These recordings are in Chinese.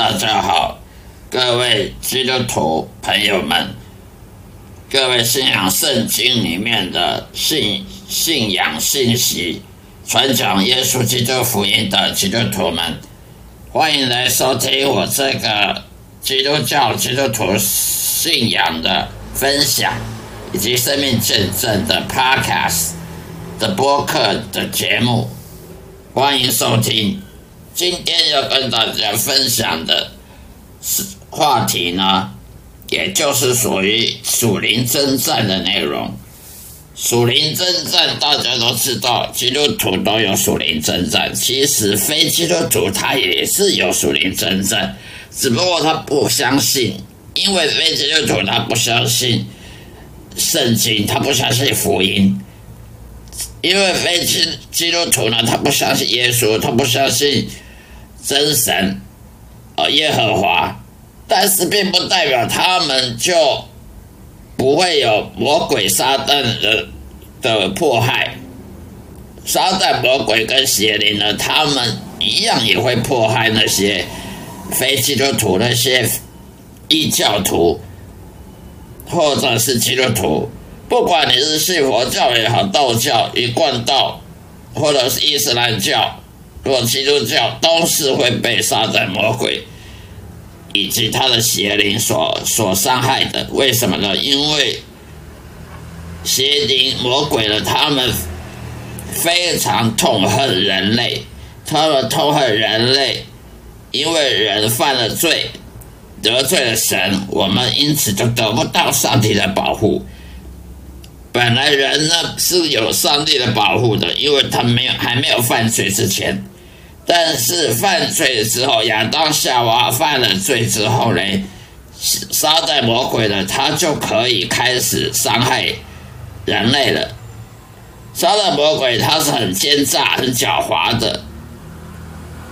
大家好，各位基督徒朋友们，各位信仰圣经里面的信信仰信息、传讲耶稣基督福音的基督徒们，欢迎来收听我这个基督教基督徒信仰的分享以及生命见证的 Podcast 的播客的节目，欢迎收听。今天要跟大家分享的是话题呢，也就是属于属灵征战的内容。属灵征战，大家都知道，基督徒都有属灵征战。其实非基督徒他也是有属灵征战，只不过他不相信，因为非基督徒他不相信圣经，他不相信福音。因为非基基督徒呢，他不相信耶稣，他不相信真神，呃，耶和华，但是并不代表他们就不会有魔鬼撒旦的的迫害。撒旦魔鬼跟邪灵呢，他们一样也会迫害那些非基督徒、那些异教徒，或者是基督徒。不管你是信佛教也好，道教、一贯道，或者是伊斯兰教若基督教，都是会被撒旦魔鬼以及他的邪灵所所伤害的。为什么呢？因为邪灵魔鬼的，他们非常痛恨人类，他们痛恨人类，因为人犯了罪，得罪了神，我们因此就得不到上帝的保护。本来人呢是有上帝的保护的，因为他没有还没有犯罪之前，但是犯罪之后，亚当夏娃犯了罪之后呢，撒旦魔鬼呢，他就可以开始伤害人类了。撒旦魔鬼他是很奸诈、很狡猾的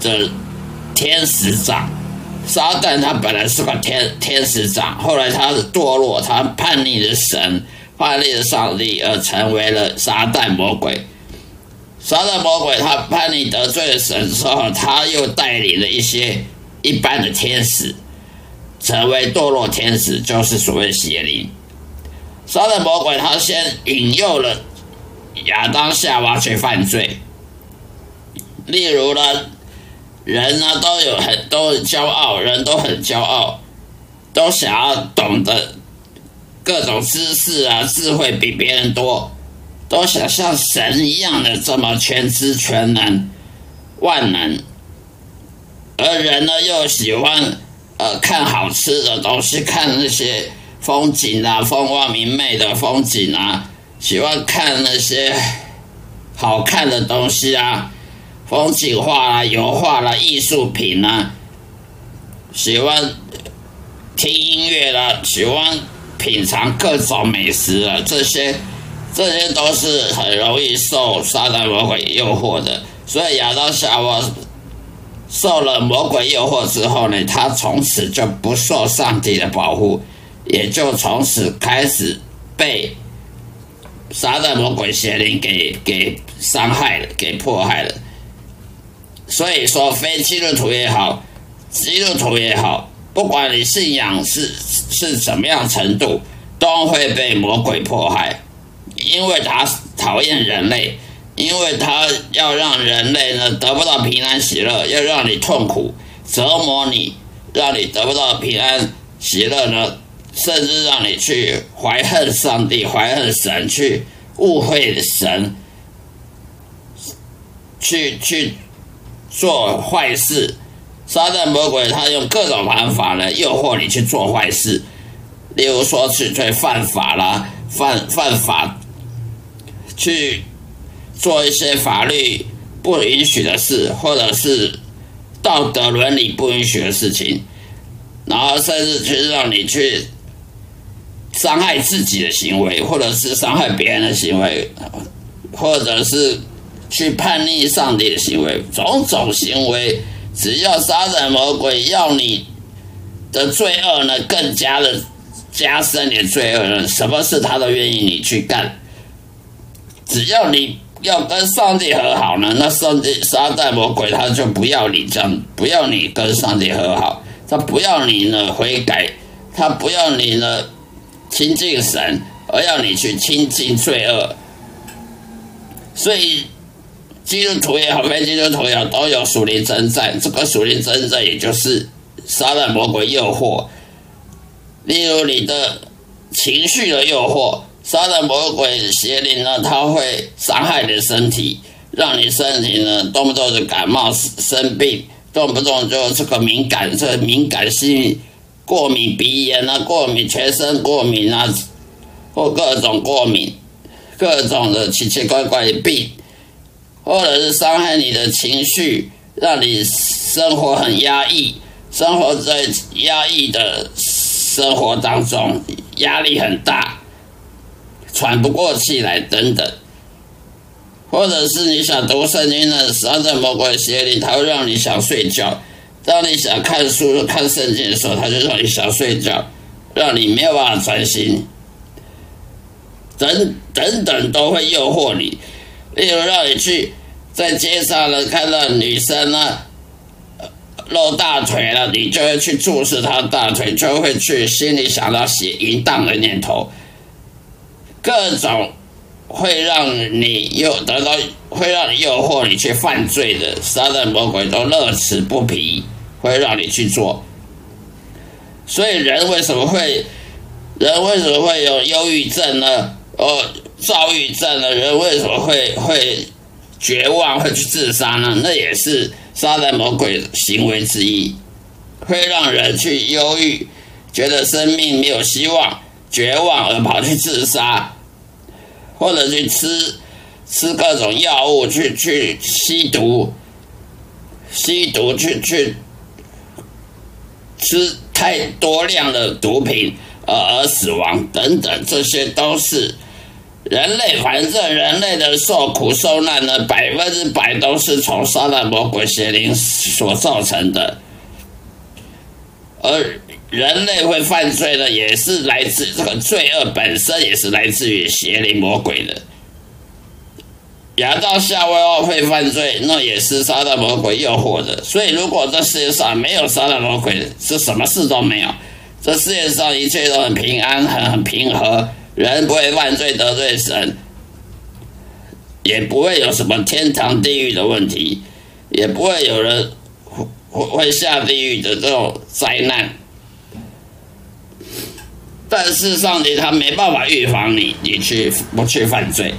的天使长。撒旦他本来是个天天使长，后来他堕落，他叛逆的神。叛逆的上帝而成为了撒旦魔鬼。撒旦魔鬼他叛逆得罪了神之后，他又带领了一些一般的天使，成为堕落天使，就是所谓邪灵。撒旦魔鬼他先引诱了亚当夏娃去犯罪。例如呢，人呢都有很都很骄傲，人都很骄傲，都想要懂得。各种知识啊，智慧比别人多，都想像神一样的这么全知全能、万能。而人呢，又喜欢呃看好吃的东西，看那些风景啊，风光明媚的风景啊，喜欢看那些好看的东西啊，风景画啦、油画啦、艺术品啊，喜欢听音乐啦，喜欢。品尝各种美食啊，这些这些都是很容易受撒旦魔鬼诱惑的。所以亚当夏娃受了魔鬼诱惑之后呢，他从此就不受上帝的保护，也就从此开始被撒旦魔鬼邪灵给给伤害了，给迫害了。所以说，非基督徒也好，基督徒也好。不管你信仰是是怎么样程度，都会被魔鬼迫害，因为他讨厌人类，因为他要让人类呢得不到平安喜乐，要让你痛苦折磨你，让你得不到平安喜乐呢，甚至让你去怀恨上帝、怀恨神，去误会神，去去做坏事。撒旦魔鬼他用各种方法呢诱惑你去做坏事，例如说去去犯法啦，犯犯法，去做一些法律不允许的事，或者是道德伦理不允许的事情，然后甚至去让你去伤害自己的行为，或者是伤害别人的行为，或者是去叛逆上帝的行为，种种行为。只要杀人魔鬼要你的罪恶呢，更加的加深你的罪恶呢，什么事他都愿意你去干。只要你要跟上帝和好呢？那上帝撒旦魔鬼他就不要你这样，不要你跟上帝和好，他不要你呢悔改，他不要你呢亲近神，而要你去亲近罪恶。所以基督徒也好，非基督徒也好，都有属灵征战。这个属灵征战，也就是撒旦魔鬼诱惑，例如你的情绪的诱惑。杀人魔鬼邪灵呢，它会伤害你的身体，让你身体呢动不动就感冒生病，动不动就这个敏感，这敏感性过敏、鼻炎啊，过敏、全身过敏啊，或各种过敏，各种的奇奇怪怪的病，或者是伤害你的情绪，让你生活很压抑，生活在压抑的生活当中，压力很大。喘不过气来，等等，或者是你想读圣经的时候，在魔鬼邪灵，他会让你想睡觉；当你想看书、看圣经的时候，他就让你想睡觉，让你没有办法专心。等等等，都会诱惑你，例如让你去在街上呢看到女生呢露大腿了，你就会去注视她大腿，就会去心里想到写淫荡的念头。各种会让你诱得到，会让你诱惑你去犯罪的杀人魔鬼都乐此不疲，会让你去做。所以人为什么会，人为什么会有忧郁症呢？哦，躁郁症的人为什么会会绝望，会去自杀呢？那也是杀人魔鬼行为之一，会让人去忧郁，觉得生命没有希望，绝望而跑去自杀。或者去吃吃各种药物，去去吸毒，吸毒去去吃太多量的毒品而而死亡等等，这些都是人类。反正人类的受苦受难呢，百分之百都是从撒旦魔鬼邪灵所造成的，而。人类会犯罪呢，也是来自这个罪恶本身，也是来自于邪灵魔鬼的。亚当夏娃会犯罪，那也是撒旦魔鬼诱惑的。所以，如果这世界上没有撒旦魔鬼，是什么事都没有。这世界上一切都很平安，很很平和，人不会犯罪得罪神，也不会有什么天堂地狱的问题，也不会有人会会下地狱的这种灾难。但是上帝他没办法预防你，你去不去犯罪？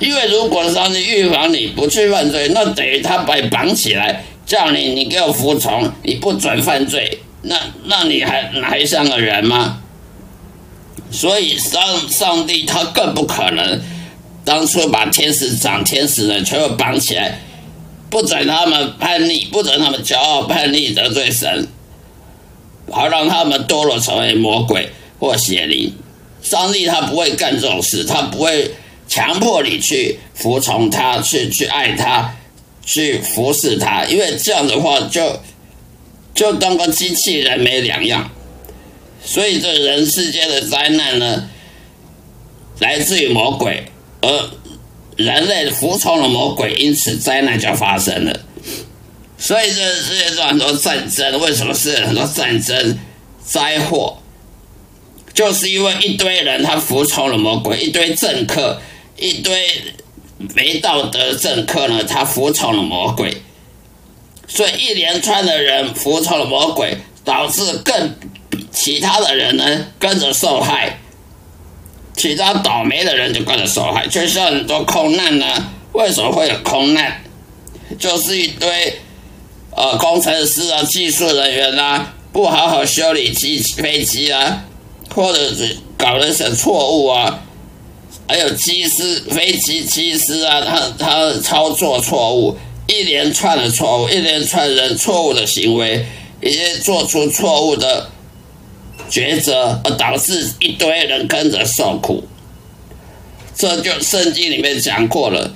因为如果上帝预防你不去犯罪，那等于他把你绑起来，叫你你给我服从，你不准犯罪，那那你还还像个人吗？所以上上帝他更不可能当初把天使长天使的全部绑起来，不准他们叛逆，不准他们骄傲叛逆得罪神，好让他们堕落成为魔鬼。或邪灵，上帝他不会干这种事，他不会强迫你去服从他，去去爱他，去服侍他，因为这样的话就就当个机器人没两样。所以这人世间的灾难呢，来自于魔鬼，而人类服从了魔鬼，因此灾难就发生了。所以这世界上很多战争，为什么是很多战争灾祸？就是因为一堆人他服从了魔鬼，一堆政客，一堆没道德政客呢，他服从了魔鬼，所以一连串的人服从了魔鬼，导致更其他的人呢跟着受害，其他倒霉的人就跟着受害，就像很多空难呢，为什么会有空难？就是一堆呃工程师啊、技术人员啊，不好好修理机飞机啊。或者是搞了些错误啊，还有机师、飞机机师啊，他他操作错误，一连串的错误，一连串人错误的行为，一些做出错误的抉择，而导致一堆人跟着受苦。这就圣经里面讲过了，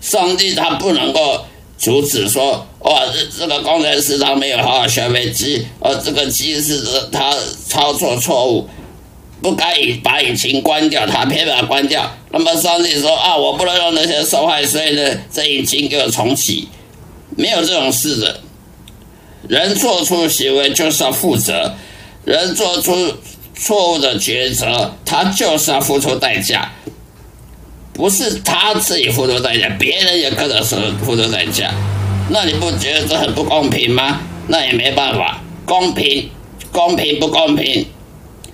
上帝他不能够。阻止说：“哇，这这个工程师他没有好好学飞机，而这个机师他操作错误，不该把引擎关掉，他偏把它关掉。那么上帝说啊，我不能让那些受害，所以呢，这引擎给我重启。没有这种事的。人做出行为就是要负责，人做出错误的抉择，他就是要付出代价。不是他自己付出代价，别人也跟着付出代价。那你不觉得这很不公平吗？那也没办法，公平，公平不公平？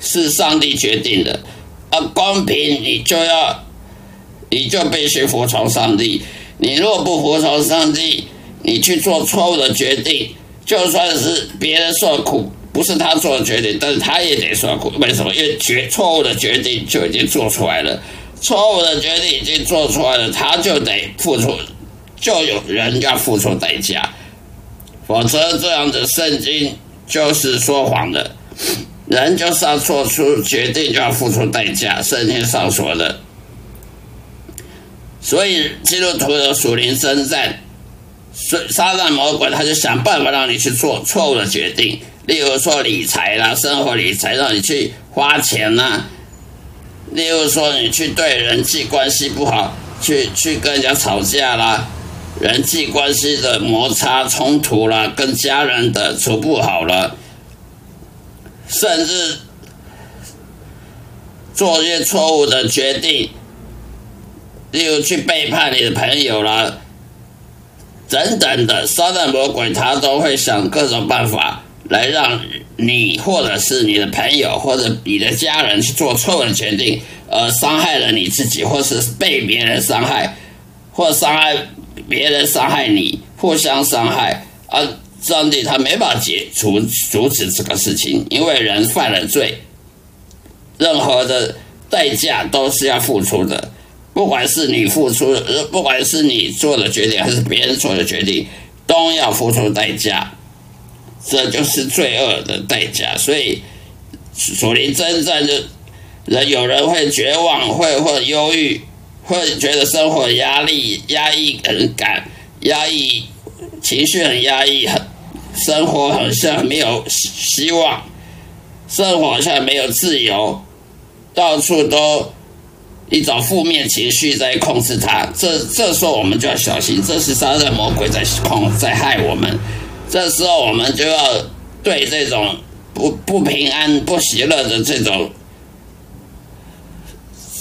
是上帝决定的，啊，公平你就要，你就必须服从上帝。你若不服从上帝，你去做错误的决定，就算是别人受苦，不是他做的决定，但是他也得受苦。为什么？因为决错误的决定就已经做出来了，错误的决定已经做出来了，他就得付出，就有人要付出代价，否则这样的圣经就是说谎的。人就是要做出决定，就要付出代价。圣经上说的，所以基督徒的属灵征战，所撒旦魔鬼他就想办法让你去做错误的决定，例如说理财啦，生活理财让你去花钱啦；例如说你去对人际关系不好，去去跟人家吵架啦，人际关系的摩擦冲突啦，跟家人的处不好了。甚至做一些错误的决定，例如去背叛你的朋友了，等等的，撒旦魔鬼他都会想各种办法来让你或者是你的朋友或者你的家人去做错误的决定，而伤害了你自己，或是被别人伤害，或伤害别人伤害你，互相伤害啊。上帝他没法解除阻止这个事情，因为人犯了罪，任何的代价都是要付出的，不管是你付出，不管是你做的决定还是别人做的决定，都要付出代价，这就是罪恶的代价。所以，属灵征战的人，有人会绝望，会或忧郁，会觉得生活压力压抑很感，压抑。情绪很压抑，很生活好像没有希望，生活好像没有自由，到处都一种负面情绪在控制他。这这时候我们就要小心，这是杀人魔鬼在控在害我们。这时候我们就要对这种不不平安、不喜乐的这种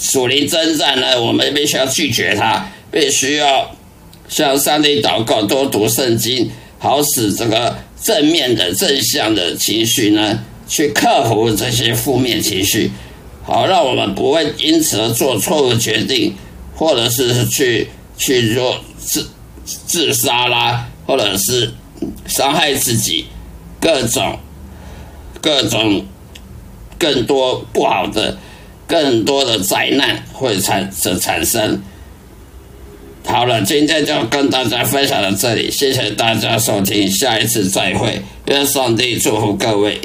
属灵征战呢，我们必须要拒绝它，必须要。向上帝祷告，多读圣经，好使这个正面的、正向的情绪呢，去克服这些负面情绪，好让我们不会因此而做错误决定，或者是去去做自自杀啦，或者是伤害自己，各种各种更多不好的、更多的灾难会产生产生。好了，今天就跟大家分享到这里，谢谢大家收听，下一次再会，愿上帝祝福各位。